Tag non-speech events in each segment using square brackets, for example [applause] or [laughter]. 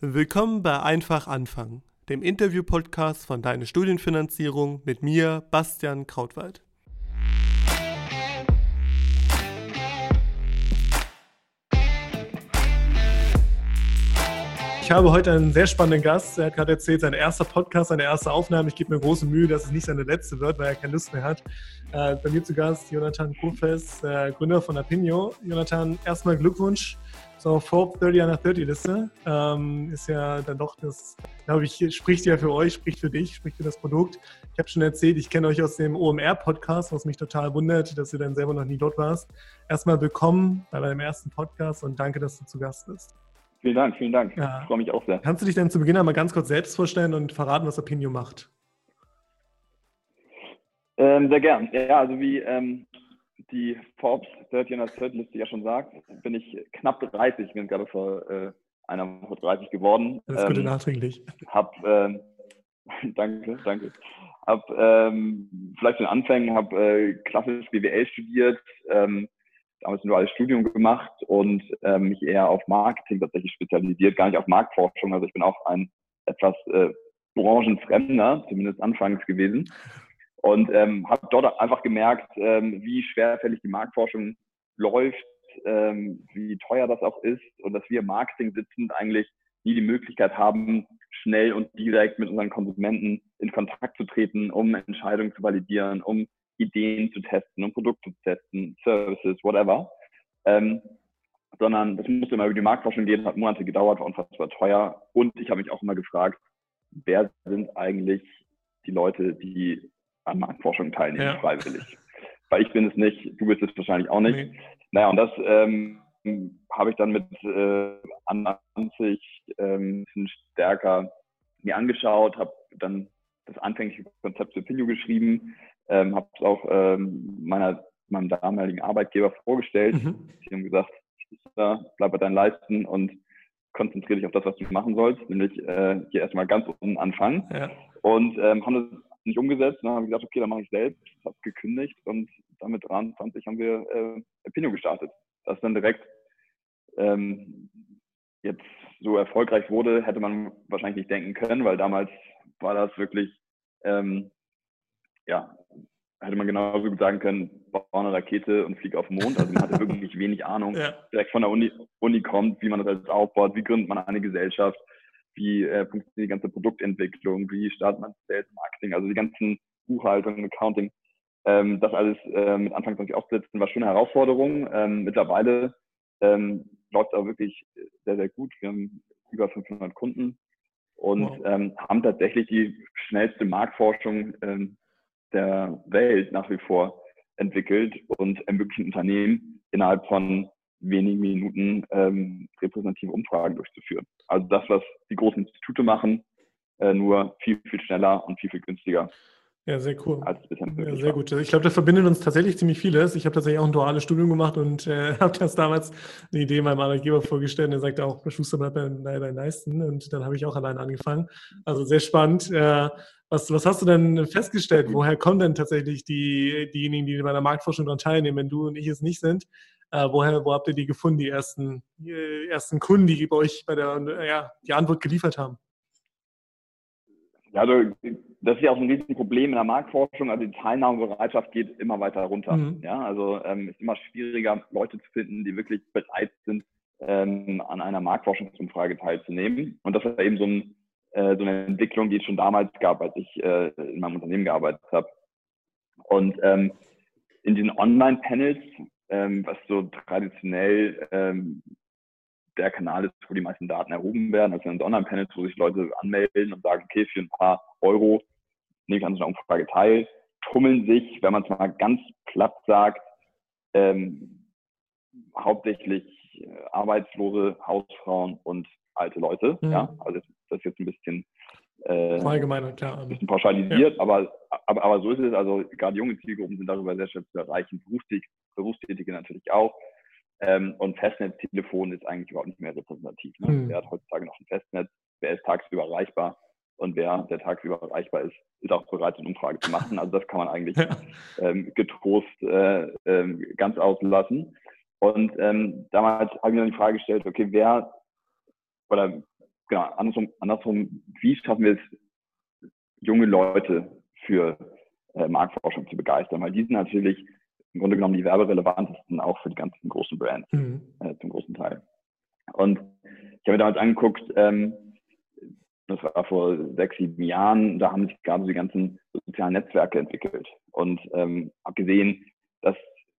Willkommen bei Einfach anfangen, dem Interview-Podcast von Deine Studienfinanzierung mit mir, Bastian Krautwald. Ich habe heute einen sehr spannenden Gast. Er hat gerade erzählt, sein erster Podcast, seine erste Aufnahme. Ich gebe mir große Mühe, dass es nicht seine letzte wird, weil er keine Lust mehr hat. Äh, bei mir zu Gast Jonathan Kofes, äh, Gründer von Apinio. Jonathan, erstmal Glückwunsch zur Forbes 30 under 30 Liste. Ähm, ist ja dann doch das, glaube ich, spricht ja für euch, spricht für dich, spricht für das Produkt. Ich habe schon erzählt, ich kenne euch aus dem OMR-Podcast, was mich total wundert, dass ihr dann selber noch nie dort warst. Erstmal willkommen bei deinem ersten Podcast und danke, dass du zu Gast bist. Vielen Dank, vielen Dank. Ja. Ich freue mich auch sehr. Kannst du dich denn zu Beginn einmal ganz kurz selbst vorstellen und verraten, was Opinio macht? Ähm, sehr gern. Ja, also wie ähm, die Forbes 30 on 30 Liste ja schon sagt, bin ich knapp 30, bin gerade vor äh, einer Woche 30 geworden. Ist ähm, nachträglich. Hab, ähm, [laughs] danke, danke. Hab ähm, vielleicht den Anfängen, habe äh, klassisch BWL studiert, ähm, damals ein duales Studium gemacht und ähm, mich eher auf Marketing tatsächlich spezialisiert, gar nicht auf Marktforschung. Also ich bin auch ein etwas äh, branchenfremder, zumindest anfangs gewesen. Und ähm, habe dort einfach gemerkt, ähm, wie schwerfällig die Marktforschung läuft, ähm, wie teuer das auch ist und dass wir Marketing sitzend eigentlich nie die Möglichkeit haben, schnell und direkt mit unseren Konsumenten in Kontakt zu treten, um Entscheidungen zu validieren, um Ideen zu testen, um Produkte zu testen, Services, whatever. Ähm, sondern das musste immer über die Marktforschung gehen, hat Monate gedauert, war unfassbar teuer. Und ich habe mich auch immer gefragt, wer sind eigentlich die Leute, die an Marktforschung teilnehmen, ja. freiwillig? Weil ich bin es nicht, du bist es wahrscheinlich auch nicht. Nee. Naja, und das ähm, habe ich dann mit äh, 20 ähm, ein bisschen stärker mir angeschaut, habe dann das anfängliche Konzept für Pinio geschrieben, ähm, habe es auch ähm, meiner, meinem damaligen Arbeitgeber vorgestellt. Mhm. Sie haben gesagt, bleib bei deinen Leisten und konzentriere dich auf das, was du machen sollst, nämlich äh, hier erstmal ganz unten anfangen. Ja. Und ähm, haben das nicht umgesetzt. Dann habe ich gesagt, okay, dann mache ich selbst, habe gekündigt und damit 23 haben wir äh, Pinio gestartet. Das dann direkt ähm, jetzt so erfolgreich wurde, hätte man wahrscheinlich nicht denken können, weil damals war das wirklich ähm, ja, hätte man genauso gut sagen können, baue eine Rakete und fliege auf den Mond. Also man hatte wirklich wenig Ahnung, [laughs] ja. direkt von der Uni, Uni kommt, wie man das alles aufbaut, wie gründet man eine Gesellschaft, wie äh, funktioniert die ganze Produktentwicklung, wie startet man Sales Marketing, also die ganzen Buchhaltung, Accounting. Ähm, das alles äh, mit Anfang 20 aufzusetzen, war schon eine Herausforderung. Ähm, mittlerweile ähm, läuft es auch wirklich sehr, sehr gut. Wir haben über 500 Kunden und wow. ähm, haben tatsächlich die schnellste Marktforschung ähm, der Welt nach wie vor entwickelt und ermöglichen Unternehmen innerhalb von wenigen Minuten ähm, repräsentative Umfragen durchzuführen. Also das, was die großen Institute machen, äh, nur viel, viel schneller und viel, viel günstiger. Ja, sehr cool. ja, sehr gut. Ich glaube, das verbindet uns tatsächlich ziemlich vieles. Ich habe tatsächlich auch ein duales Studium gemacht und äh, [laughs] habe das damals eine Idee meinem Arbeitgeber vorgestellt. Der sagte auch, Schuster bleibt bei deinen Leisten. Und dann habe ich auch alleine angefangen. Also sehr spannend. Äh, was, was hast du denn festgestellt? Woher kommen denn tatsächlich die, diejenigen, die bei der Marktforschung daran teilnehmen, wenn du und ich es nicht sind? Äh, woher, wo habt ihr die gefunden, die ersten, die ersten Kunden, die bei euch bei der, ja, die Antwort geliefert haben? Ja, also das ist ja auch ein Riesenproblem in der Marktforschung. Also die Teilnahmebereitschaft geht immer weiter runter. Mhm. Ja, also ähm, ist immer schwieriger, Leute zu finden, die wirklich bereit sind, ähm, an einer Marktforschungsumfrage teilzunehmen. Und das ist eben so, ein, äh, so, eine Entwicklung, die es schon damals gab, als ich äh, in meinem Unternehmen gearbeitet habe. Und ähm, in diesen Online-Panels, ähm, was so traditionell ähm, der Kanal ist, wo die meisten Daten erhoben werden. Also in Online-Panels, wo sich Leute anmelden und sagen, okay, für ein paar Euro nehme ich an so einer Umfrage teil, tummeln sich, wenn man es mal ganz platt sagt, ähm, hauptsächlich äh, arbeitslose Hausfrauen und alte Leute. Mhm. Ja, also das ist jetzt ein bisschen äh, allgemeiner, klar. Ein bisschen pauschalisiert, ja. aber, aber, aber so ist es. Also gerade junge Zielgruppen sind darüber sehr schwer zu erreichen, Berufstätige, Berufstätige natürlich auch. Ähm, und Festnetztelefon ist eigentlich überhaupt nicht mehr repräsentativ. Ne? Mhm. Wer hat heutzutage noch ein Festnetz? Wer ist tagsüber erreichbar? Und wer, der tagsüber erreichbar ist, ist auch bereit, eine Umfrage zu machen. Also das kann man eigentlich ja. ähm, getrost äh, äh, ganz auslassen. Und ähm, damals habe ich mir die Frage gestellt, okay, wer oder genau, andersrum, andersrum, wie schaffen wir es, junge Leute für äh, Marktforschung zu begeistern? Weil die sind natürlich im Grunde genommen die werberelevantesten auch für die ganzen großen Brands, mhm. äh, zum großen Teil. Und ich habe mir damals angeguckt, ähm, das war vor sechs, sieben Jahren, da haben sich gerade die ganzen sozialen Netzwerke entwickelt und ähm, habe gesehen, dass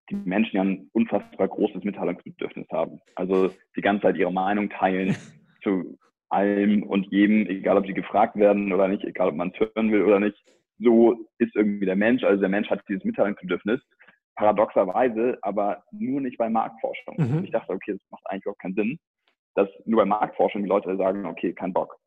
die Menschen ja ein unfassbar großes Mitteilungsbedürfnis haben. Also die ganze Zeit ihre Meinung teilen [laughs] zu allem und jedem, egal ob sie gefragt werden oder nicht, egal ob man es hören will oder nicht. So ist irgendwie der Mensch. Also der Mensch hat dieses Mitteilungsbedürfnis. Paradoxerweise, aber nur nicht bei Marktforschung. Mhm. Ich dachte, okay, das macht eigentlich auch keinen Sinn, dass nur bei Marktforschung die Leute sagen, okay, kein Bock.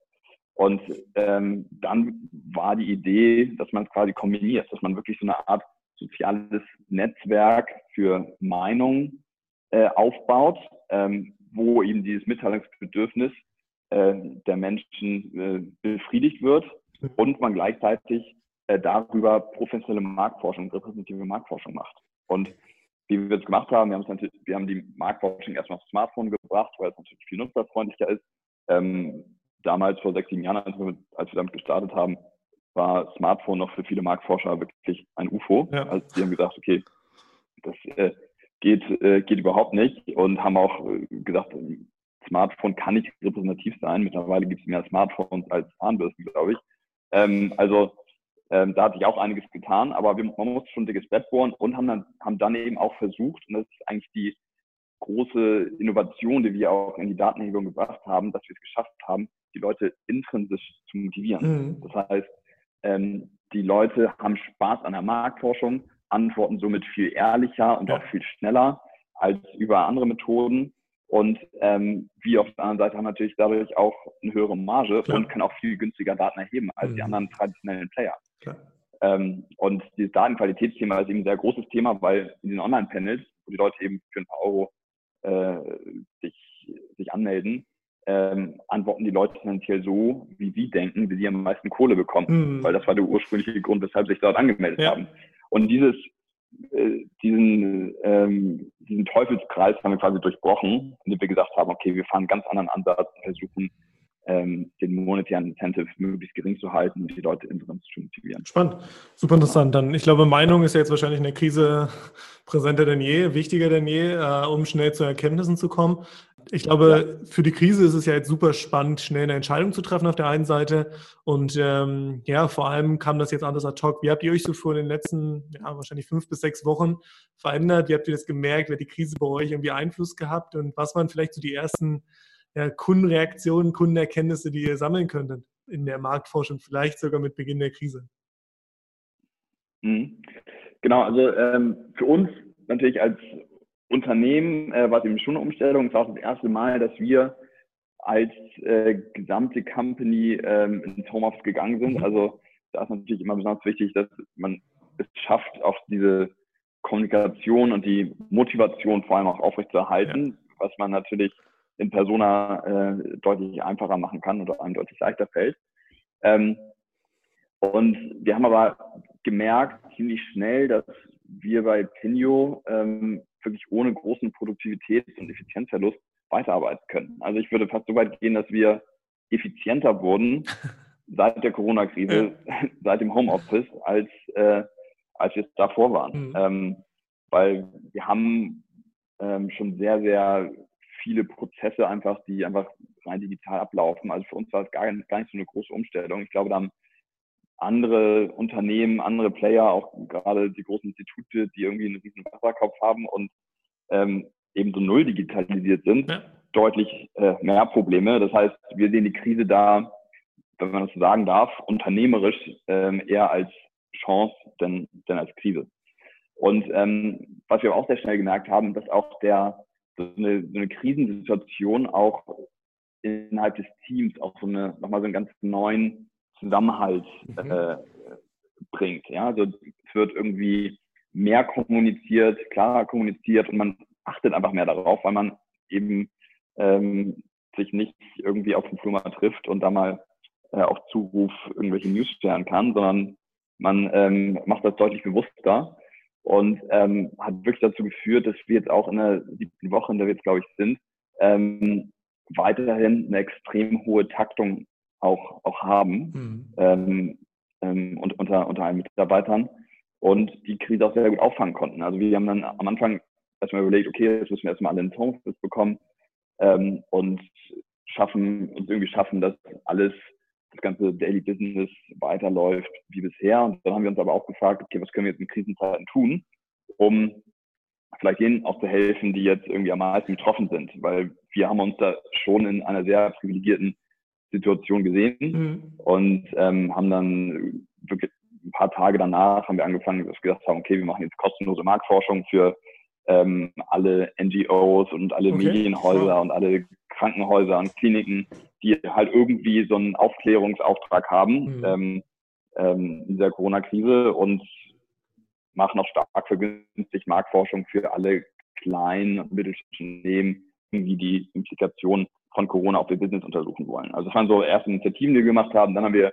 Und ähm, dann war die Idee, dass man es quasi kombiniert, dass man wirklich so eine Art soziales Netzwerk für Meinung äh, aufbaut, ähm, wo eben dieses Mitteilungsbedürfnis äh, der Menschen äh, befriedigt wird und man gleichzeitig äh, darüber professionelle Marktforschung, repräsentative Marktforschung macht. Und wie wir es gemacht haben, wir haben, natürlich, wir haben die Marktforschung erstmal aufs Smartphone gebracht, weil es natürlich viel nutzerfreundlicher ist. Ähm, damals vor sechs, sieben Jahren, als wir, als wir damit gestartet haben, war Smartphone noch für viele Marktforscher wirklich ein UFO. Ja. Also die haben gesagt, okay, das äh, geht, äh, geht überhaupt nicht und haben auch äh, gesagt, Smartphone kann nicht repräsentativ sein. Mittlerweile gibt es mehr Smartphones als Zahnbürsten, glaube ich. Ähm, also ähm, da hat sich auch einiges getan, aber wir, man muss schon ein dickes Bett bohren und haben dann, haben dann eben auch versucht, und das ist eigentlich die große Innovation, die wir auch in die Datenerhebung gebracht haben, dass wir es geschafft haben, die Leute intrinsisch zu motivieren. Mhm. Das heißt, ähm, die Leute haben Spaß an der Marktforschung, antworten somit viel ehrlicher und ja. auch viel schneller als über andere Methoden. Und ähm, wir auf der anderen Seite haben natürlich dadurch auch eine höhere Marge Klar. und können auch viel günstiger Daten erheben als mhm. die anderen traditionellen Player. Ähm, und dieses Datenqualitätsthema ist eben ein sehr großes Thema, weil in den Online-Panels, wo die Leute eben für ein paar Euro äh, sich, sich anmelden, ähm, antworten die Leute tendenziell so, wie sie denken, wie sie am meisten Kohle bekommen. Mhm. Weil das war der ursprüngliche Grund, weshalb sie sich dort angemeldet ja. haben. Und dieses, diesen, ähm, diesen Teufelskreis haben wir quasi durchbrochen, indem wir gesagt haben, okay, wir fahren einen ganz anderen Ansatz und versuchen, ähm, den monetären Incentive möglichst gering zu halten und die Leute insgesamt zu motivieren. Spannend, super interessant. Dann, ich glaube, Meinung ist ja jetzt wahrscheinlich in der Krise präsenter denn je, wichtiger denn je, äh, um schnell zu Erkenntnissen zu kommen. Ich glaube, für die Krise ist es ja jetzt super spannend, schnell eine Entscheidung zu treffen auf der einen Seite. Und ähm, ja, vor allem kam das jetzt anders ad hoc. Wie habt ihr euch so vor den letzten, ja, wahrscheinlich fünf bis sechs Wochen verändert? Wie habt ihr das gemerkt? Wie hat die Krise bei euch irgendwie Einfluss gehabt? Und was waren vielleicht so die ersten ja, Kundenreaktionen, Kundenerkenntnisse, die ihr sammeln könntet in der Marktforschung, vielleicht sogar mit Beginn der Krise? Mhm. Genau, also ähm, für uns natürlich als Unternehmen äh, war es eben schon eine Umstellung. Es war auch das erste Mal, dass wir als äh, gesamte Company ähm, ins Homeoffice gegangen sind. Mhm. Also da ist natürlich immer besonders wichtig, dass man es schafft, auch diese Kommunikation und die Motivation vor allem auch aufrechtzuerhalten, ja. was man natürlich in Persona äh, deutlich einfacher machen kann oder einem deutlich leichter fällt. Ähm, und wir haben aber gemerkt ziemlich schnell, dass wir bei Pinio ähm, wirklich ohne großen Produktivitäts- und Effizienzverlust weiterarbeiten können. Also ich würde fast so weit gehen, dass wir effizienter wurden [laughs] seit der Corona-Krise, ja. [laughs] seit dem Homeoffice, als, äh, als wir es davor waren. Mhm. Ähm, weil wir haben ähm, schon sehr, sehr viele Prozesse einfach, die einfach rein digital ablaufen. Also für uns war es gar, gar nicht so eine große Umstellung. Ich glaube, da haben andere Unternehmen, andere Player, auch gerade die großen Institute, die irgendwie einen riesen Wasserkopf haben und ähm, eben so null digitalisiert sind, ja. deutlich äh, mehr Probleme. Das heißt, wir sehen die Krise da, wenn man das so sagen darf, unternehmerisch ähm, eher als Chance denn, denn als Krise. Und ähm, was wir auch sehr schnell gemerkt haben, dass auch der so eine, so eine Krisensituation auch innerhalb des Teams auch so eine nochmal so einen ganz neuen Zusammenhalt mhm. äh, bringt. Ja, also es wird irgendwie mehr kommuniziert, klarer kommuniziert und man achtet einfach mehr darauf, weil man eben ähm, sich nicht irgendwie auf dem Flur mal trifft und da mal äh, auf Zuruf irgendwelche News stellen kann, sondern man ähm, macht das deutlich bewusster und ähm, hat wirklich dazu geführt, dass wir jetzt auch in der siebten Woche, in der wir jetzt glaube ich sind, ähm, weiterhin eine extrem hohe Taktung auch, auch haben mhm. ähm, ähm, und unter, unter allen Mitarbeitern und die Krise auch sehr gut auffangen konnten. Also wir haben dann am Anfang erstmal überlegt, okay, jetzt müssen wir erstmal alle ins Homeoffice bekommen ähm, und schaffen, uns irgendwie schaffen, dass alles, das ganze Daily Business weiterläuft wie bisher. Und dann haben wir uns aber auch gefragt, okay, was können wir jetzt in Krisenzeiten tun, um vielleicht denen auch zu helfen, die jetzt irgendwie am meisten betroffen sind, weil wir haben uns da schon in einer sehr privilegierten Situation gesehen mhm. und ähm, haben dann wirklich ein paar Tage danach haben wir angefangen, dass wir gesagt haben, okay, wir machen jetzt kostenlose Marktforschung für ähm, alle NGOs und alle okay. Medienhäuser ja. und alle Krankenhäuser und Kliniken, die halt irgendwie so einen Aufklärungsauftrag haben mhm. ähm, ähm, in der Corona-Krise und machen auch stark vergünstigt Marktforschung für alle kleinen und mittelständischen Unternehmen, die die Implikationen von Corona auf ihr Business untersuchen wollen. Also das waren so erste Initiativen, die wir gemacht haben. Dann haben wir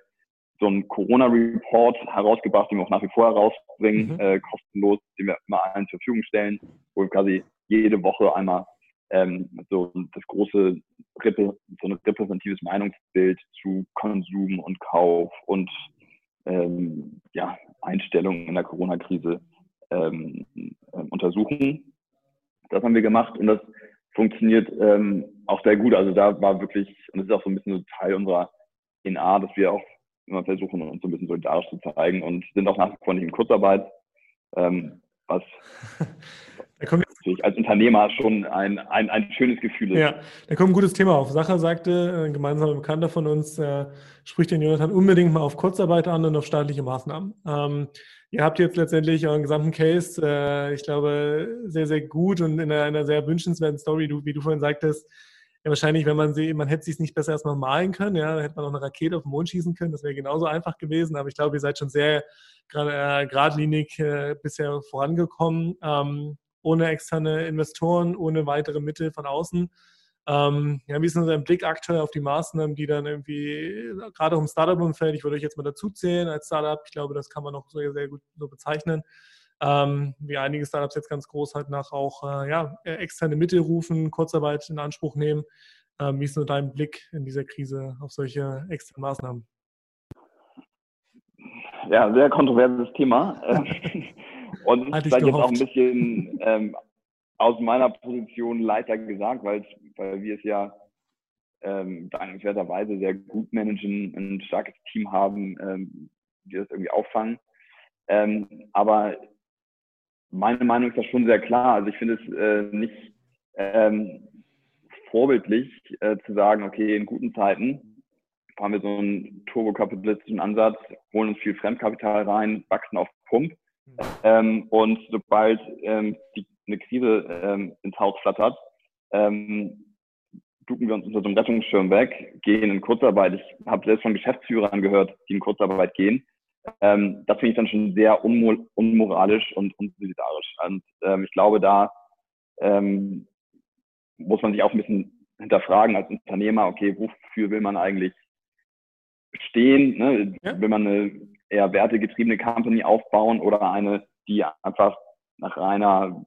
so einen Corona-Report herausgebracht, den wir auch nach wie vor herausbringen, mhm. äh, kostenlos, den wir immer allen zur Verfügung stellen, wo wir quasi jede Woche einmal ähm, so das große so ein repräsentatives Meinungsbild zu Konsum und Kauf und ähm, ja, Einstellungen in der Corona-Krise ähm, äh, untersuchen. Das haben wir gemacht und das funktioniert ähm, auch sehr gut. Also da war wirklich, und das ist auch so ein bisschen so Teil unserer DNA, dass wir auch immer versuchen, uns so ein bisschen solidarisch zu zeigen und sind auch nach wie vor nicht in Kurzarbeit, ähm, was [laughs] natürlich als Unternehmer schon ein, ein, ein schönes Gefühl ist. Ja, da kommt ein gutes Thema auf. Sacher sagte, ein gemeinsamer Bekannter von uns, äh, spricht den Jonathan unbedingt mal auf Kurzarbeit an und auf staatliche Maßnahmen. Ähm, ihr habt jetzt letztendlich euren gesamten Case, äh, ich glaube, sehr, sehr gut und in einer, einer sehr wünschenswerten Story, du, wie du vorhin sagtest, ja, wahrscheinlich, wenn man sie, man hätte sich nicht besser erstmal malen können, ja, dann hätte man auch eine Rakete auf den Mond schießen können, das wäre genauso einfach gewesen, aber ich glaube, ihr seid schon sehr äh, geradlinig äh, bisher vorangekommen, ähm, ohne externe Investoren, ohne weitere Mittel von außen. Ähm, ja, wie ist denn dein Blick aktuell auf die Maßnahmen, die dann irgendwie, gerade auch im Startup-Umfeld, ich würde euch jetzt mal dazu zählen als Startup, ich glaube, das kann man auch sehr, sehr gut so bezeichnen, ähm, wie einige Startups jetzt ganz groß halt nach auch äh, ja, externe Mittel rufen, Kurzarbeit in Anspruch nehmen. Ähm, wie ist nur dein Blick in dieser Krise auf solche externen Maßnahmen? Ja, sehr kontroverses Thema. [laughs] Und Hatte vielleicht jetzt auch ein bisschen [laughs] ähm, aus meiner Position leichter gesagt, weil, weil wir es ja ähm, dankenswerterweise sehr gut managen, ein starkes Team haben, ähm, die das irgendwie auffangen. Ähm, aber meine Meinung ist da schon sehr klar. Also ich finde es äh, nicht ähm, vorbildlich äh, zu sagen, okay, in guten Zeiten fahren wir so einen turbokapitalistischen Ansatz, holen uns viel Fremdkapital rein, wachsen auf Pump. Ähm, und sobald ähm, die, eine Krise ähm, ins Haus flattert, ähm, ducken wir uns unter so einem Rettungsschirm weg, gehen in Kurzarbeit. Ich habe selbst von Geschäftsführern gehört, die in Kurzarbeit gehen ähm, das finde ich dann schon sehr unmoralisch und unsolidarisch. Und ähm, ich glaube, da muss man sich auch ein bisschen hinterfragen als Unternehmer, okay, wofür will man eigentlich stehen? Ne? Ja. Will man eine eher wertegetriebene Company aufbauen oder eine, die einfach nach reiner,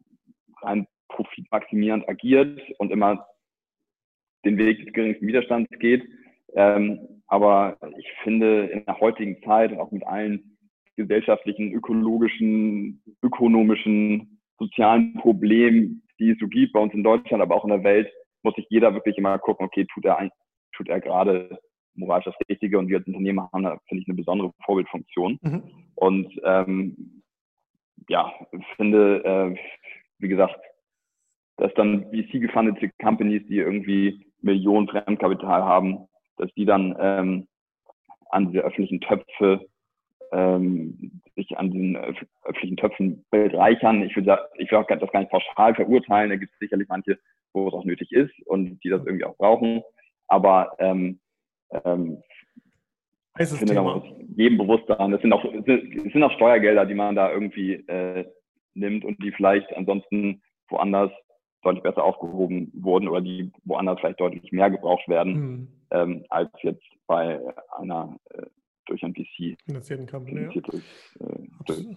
rein profitmaximierend agiert und immer den Weg des geringsten Widerstands geht? Ähm, aber ich finde, in der heutigen Zeit, auch mit allen gesellschaftlichen, ökologischen, ökonomischen, sozialen Problemen, die es so gibt bei uns in Deutschland, aber auch in der Welt, muss sich jeder wirklich immer gucken, okay, tut er, tut er gerade moralisch das Richtige und wir als Unternehmer haben da, finde ich, eine besondere Vorbildfunktion. Mhm. Und ähm, ja, finde, äh, wie gesagt, dass dann VC-gefundete Companies, die irgendwie Millionen Fremdkapital haben, dass die dann ähm, an diese öffentlichen Töpfe ähm, sich an diesen öffentlichen Töpfen bereichern. Ich will, ich will auch das gar nicht pauschal verurteilen. Da gibt es sicherlich manche, wo es auch nötig ist und die das irgendwie auch brauchen. Aber ähm, ähm, ich finde, muss jedem bewusst sein. Es sind auch, es sind auch Steuergelder, die man da irgendwie äh, nimmt und die vielleicht ansonsten woanders deutlich besser aufgehoben wurden oder die woanders vielleicht deutlich mehr gebraucht werden. Mhm ähm, als jetzt bei einer äh, durch ein VC finanzierten Company. Ja. Äh,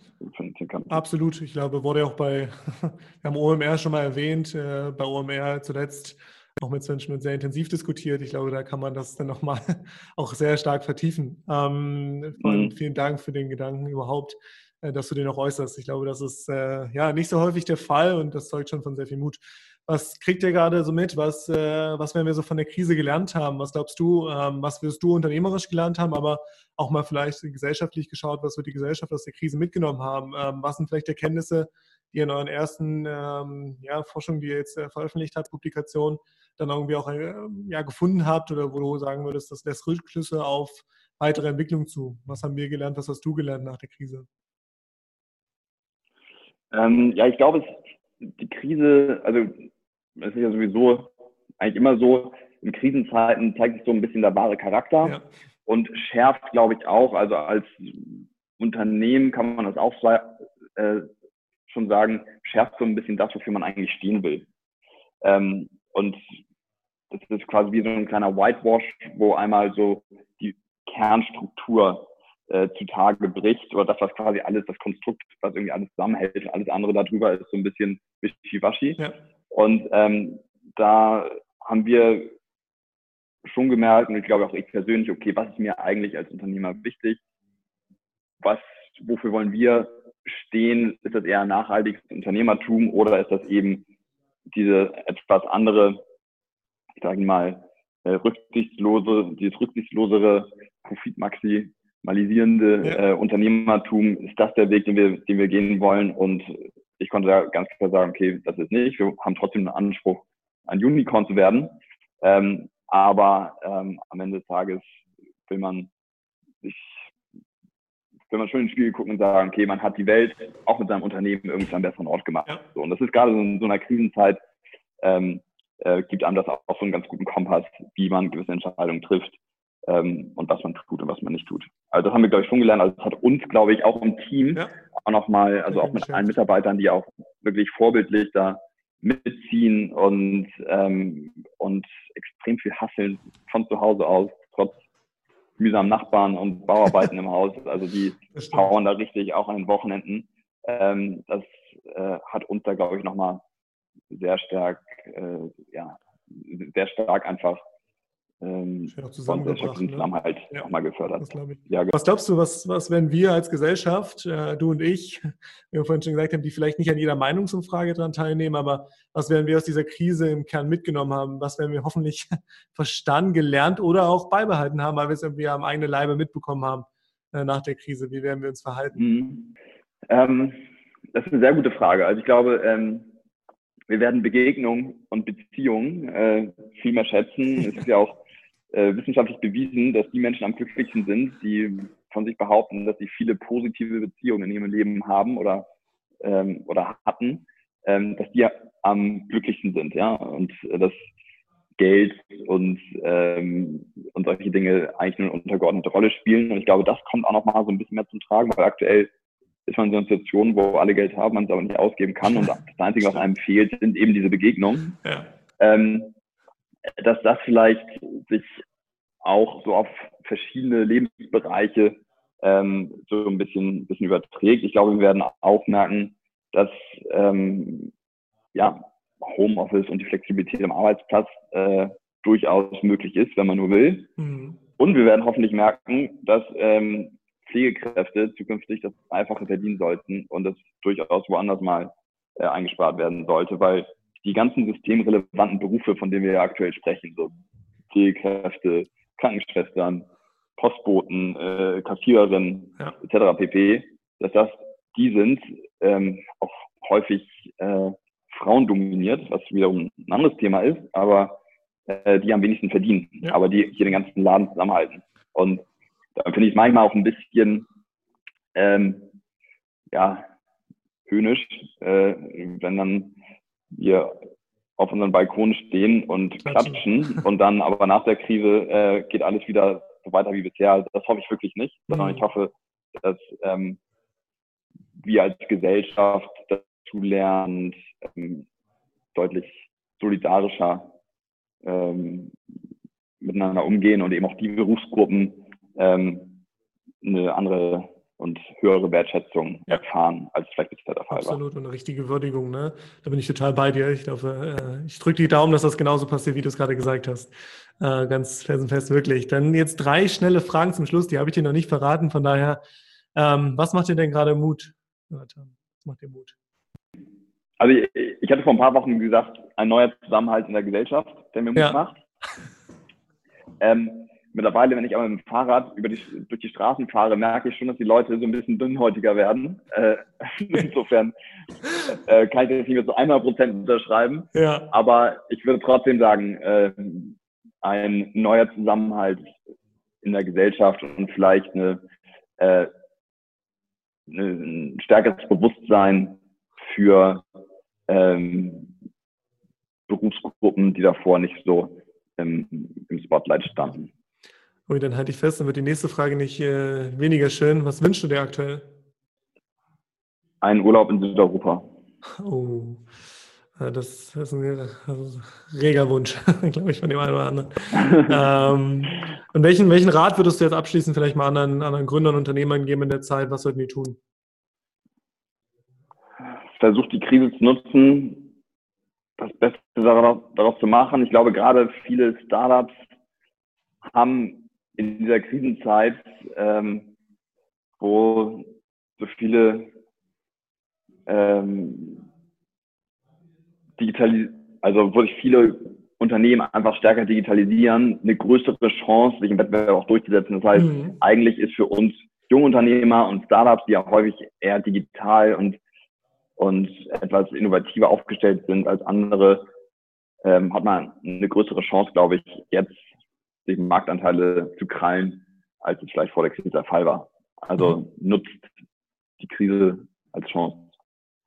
Absolut. Ich glaube, wurde auch bei, [laughs] wir haben OMR schon mal erwähnt, äh, bei OMR zuletzt auch mit Sven Schmidt sehr intensiv diskutiert. Ich glaube, da kann man das dann nochmal [laughs] auch sehr stark vertiefen. Ähm, mhm. Vielen Dank für den Gedanken überhaupt, äh, dass du den auch äußerst. Ich glaube, das ist äh, ja nicht so häufig der Fall und das zeugt schon von sehr viel Mut. Was kriegt ihr gerade so mit? Was, äh, was werden wir so von der Krise gelernt haben? Was glaubst du, ähm, was wirst du unternehmerisch gelernt haben, aber auch mal vielleicht gesellschaftlich geschaut, was wird die Gesellschaft aus der Krise mitgenommen haben? Ähm, was sind vielleicht Erkenntnisse, die ihr in euren ersten ähm, ja, Forschungen, die ihr jetzt äh, veröffentlicht habt, Publikationen, dann irgendwie auch äh, ja, gefunden habt oder wo du sagen würdest, das lässt Rückschlüsse auf weitere Entwicklung zu? Was haben wir gelernt? Was hast du gelernt nach der Krise? Ähm, ja, ich glaube, die Krise, also es ist ja sowieso eigentlich immer so, in Krisenzeiten zeigt sich so ein bisschen der wahre Charakter ja. und schärft, glaube ich, auch, also als Unternehmen kann man das auch äh, schon sagen, schärft so ein bisschen das, wofür man eigentlich stehen will. Ähm, und das ist quasi wie so ein kleiner Whitewash, wo einmal so die Kernstruktur äh, zutage bricht oder das, was quasi alles, das Konstrukt, was irgendwie alles zusammenhält, alles andere darüber ist so ein bisschen wischiwaschi. Ja. Und ähm, da haben wir schon gemerkt, und ich glaube auch ich persönlich, okay, was ist mir eigentlich als Unternehmer wichtig? Was, wofür wollen wir stehen? Ist das eher nachhaltiges Unternehmertum oder ist das eben diese etwas andere, ich sage mal, äh, rücksichtslose, dieses rücksichtslosere profitmaximisierende ja. äh, Unternehmertum, ist das der Weg, den wir, den wir gehen wollen? Und ich konnte da ganz klar sagen, okay, das ist nicht. Wir haben trotzdem einen Anspruch, ein Unicorn zu werden. Ähm, aber ähm, am Ende des Tages will man sich wenn man schon ins Spiegel gucken und sagen, okay, man hat die Welt auch mit seinem Unternehmen irgendwie zu einem besseren Ort gemacht. Ja. So, und das ist gerade so in so einer Krisenzeit, ähm, äh, gibt einem das auch, auch so einen ganz guten Kompass, wie man gewisse Entscheidungen trifft ähm, und was man tut und was man nicht tut. Also das haben wir, glaube ich, schon gelernt. Also das hat uns, glaube ich, auch im Team ja. auch nochmal, also auch mit allen Mitarbeitern, die auch wirklich vorbildlich da mitziehen und, ähm, und extrem viel hasseln von zu Hause aus, mühsamen Nachbarn und Bauarbeiten im Haus. [laughs] Also die hauen da richtig auch an den Wochenenden. Ähm, das äh, hat uns da, glaube ich, nochmal sehr stark, äh, ja, sehr stark einfach ähm, zusammengebracht, ne? Zusammenhalt ja. nochmal gefördert. Ja, was glaubst du, was, was werden wir als Gesellschaft, äh, du und ich, [laughs] wie wir vorhin schon gesagt haben, die vielleicht nicht an jeder Meinungsumfrage daran teilnehmen, aber was werden wir aus dieser Krise im Kern mitgenommen haben? Was werden wir hoffentlich [laughs] verstanden, gelernt oder auch beibehalten haben, weil wir es irgendwie am eigenen Leibe mitbekommen haben äh, nach der Krise? Wie werden wir uns verhalten? Mhm. Ähm, das ist eine sehr gute Frage. Also ich glaube, ähm, wir werden Begegnungen und Beziehungen äh, viel mehr schätzen. Es ist ja auch äh, wissenschaftlich bewiesen, dass die Menschen am glücklichsten sind, die von sich behaupten, dass sie viele positive Beziehungen in ihrem Leben haben oder, ähm, oder hatten, ähm, dass die am glücklichsten sind, ja, und äh, dass Geld und, ähm, und solche Dinge eigentlich nur eine untergeordnete Rolle spielen. Und ich glaube, das kommt auch noch mal so ein bisschen mehr zum Tragen, weil aktuell ist man in so einer Situation, wo alle Geld haben, man es aber nicht ausgeben kann. Und das Einzige, was einem fehlt, sind eben diese Begegnungen. Ja. Ähm, dass das vielleicht sich auch so auf verschiedene Lebensbereiche ähm, so ein bisschen, bisschen überträgt. Ich glaube, wir werden auch merken, dass ähm, ja, Homeoffice und die Flexibilität am Arbeitsplatz äh, durchaus möglich ist, wenn man nur will. Mhm. Und wir werden hoffentlich merken, dass ähm, Pflegekräfte zukünftig das Einfache verdienen sollten und das durchaus woanders mal äh, eingespart werden sollte, weil die ganzen systemrelevanten Berufe, von denen wir ja aktuell sprechen, so Pflegekräfte, Krankenschwestern, Postboten, äh, Kassiererinnen ja. etc. pp., dass das die sind, ähm, auch häufig äh, Frauen dominiert, was wiederum ein anderes Thema ist, aber äh, die am wenigsten verdienen, ja. aber die hier den ganzen Laden zusammenhalten. Und da finde ich manchmal auch ein bisschen ähm, ja, höhnisch, äh, wenn dann wir auf unseren Balkon stehen und klatschen und dann aber nach der Krise äh, geht alles wieder so weiter wie bisher. Also das hoffe ich wirklich nicht, sondern mhm. ich hoffe, dass ähm, wir als Gesellschaft dazu lernen, ähm, deutlich solidarischer ähm, miteinander umgehen und eben auch die Berufsgruppen ähm, eine andere und höhere Wertschätzung ja. erfahren, als vielleicht bisher der Fall Absolut. war. Absolut, und eine richtige Würdigung. Ne? Da bin ich total bei dir. Ich glaube, äh, ich drücke die Daumen, dass das genauso passiert, wie du es gerade gesagt hast. Äh, ganz felsenfest, wirklich. Dann jetzt drei schnelle Fragen zum Schluss, die habe ich dir noch nicht verraten. Von daher, ähm, was macht dir denn gerade Mut, Was macht dir Mut? Also ich, ich, hatte vor ein paar Wochen gesagt, ein neuer Zusammenhalt in der Gesellschaft, der mir Mut ja. macht. Ähm, mittlerweile, wenn ich aber mit dem Fahrrad über die, durch die Straßen fahre, merke ich schon, dass die Leute so ein bisschen dünnhäutiger werden. Äh, [laughs] insofern äh, kann ich das nicht mehr zu 100 Prozent unterschreiben. Ja. Aber ich würde trotzdem sagen, äh, ein neuer Zusammenhalt in der Gesellschaft und vielleicht eine, äh, eine ein stärkeres Bewusstsein für ähm, Berufsgruppen, die davor nicht so im, im Spotlight standen. Ui, dann halte ich fest, dann wird die nächste Frage nicht äh, weniger schön. Was wünschst du dir aktuell? Einen Urlaub in Südeuropa. Oh, das ist ein reger Wunsch, [laughs] glaube ich, von dem einen oder anderen. [laughs] ähm, und welchen, welchen Rat würdest du jetzt abschließend vielleicht mal anderen, anderen Gründern und Unternehmern geben in der Zeit? Was sollten die tun? Versucht die Krise zu nutzen, das Beste daraus, daraus zu machen. Ich glaube, gerade viele Startups haben in dieser Krisenzeit, ähm, wo so viele ähm, digitalis also wo sich viele Unternehmen einfach stärker digitalisieren, eine größere Chance, sich im Wettbewerb auch durchzusetzen. Das heißt, mhm. eigentlich ist für uns Jungunternehmer und Startups, die ja häufig eher digital und, und etwas innovativer aufgestellt sind als andere, ähm, hat man eine größere Chance, glaube ich, jetzt sich Marktanteile zu krallen, als es vielleicht vor der Krise der Fall war. Also mhm. nutzt die Krise als Chance.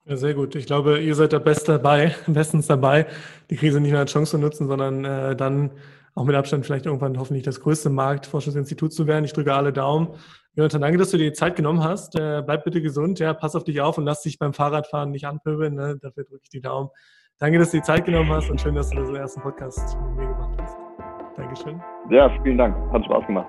Ja, sehr gut. Ich glaube, ihr seid da best dabei, [laughs] bestens dabei, die Krise nicht nur als Chance zu nutzen, sondern äh, dann auch mit Abstand vielleicht irgendwann hoffentlich das größte Marktforschungsinstitut zu werden. Ich drücke alle Daumen. Jonathan, danke, dass du dir die Zeit genommen hast. Äh, bleib bitte gesund, ja, pass auf dich auf und lass dich beim Fahrradfahren nicht anpöbeln. Ne? Dafür drücke ich die Daumen. Danke, dass du die Zeit genommen hast und schön, dass du den ersten Podcast mit mir gemacht hast. Dankeschön. Ja, vielen Dank. Hat Spaß gemacht.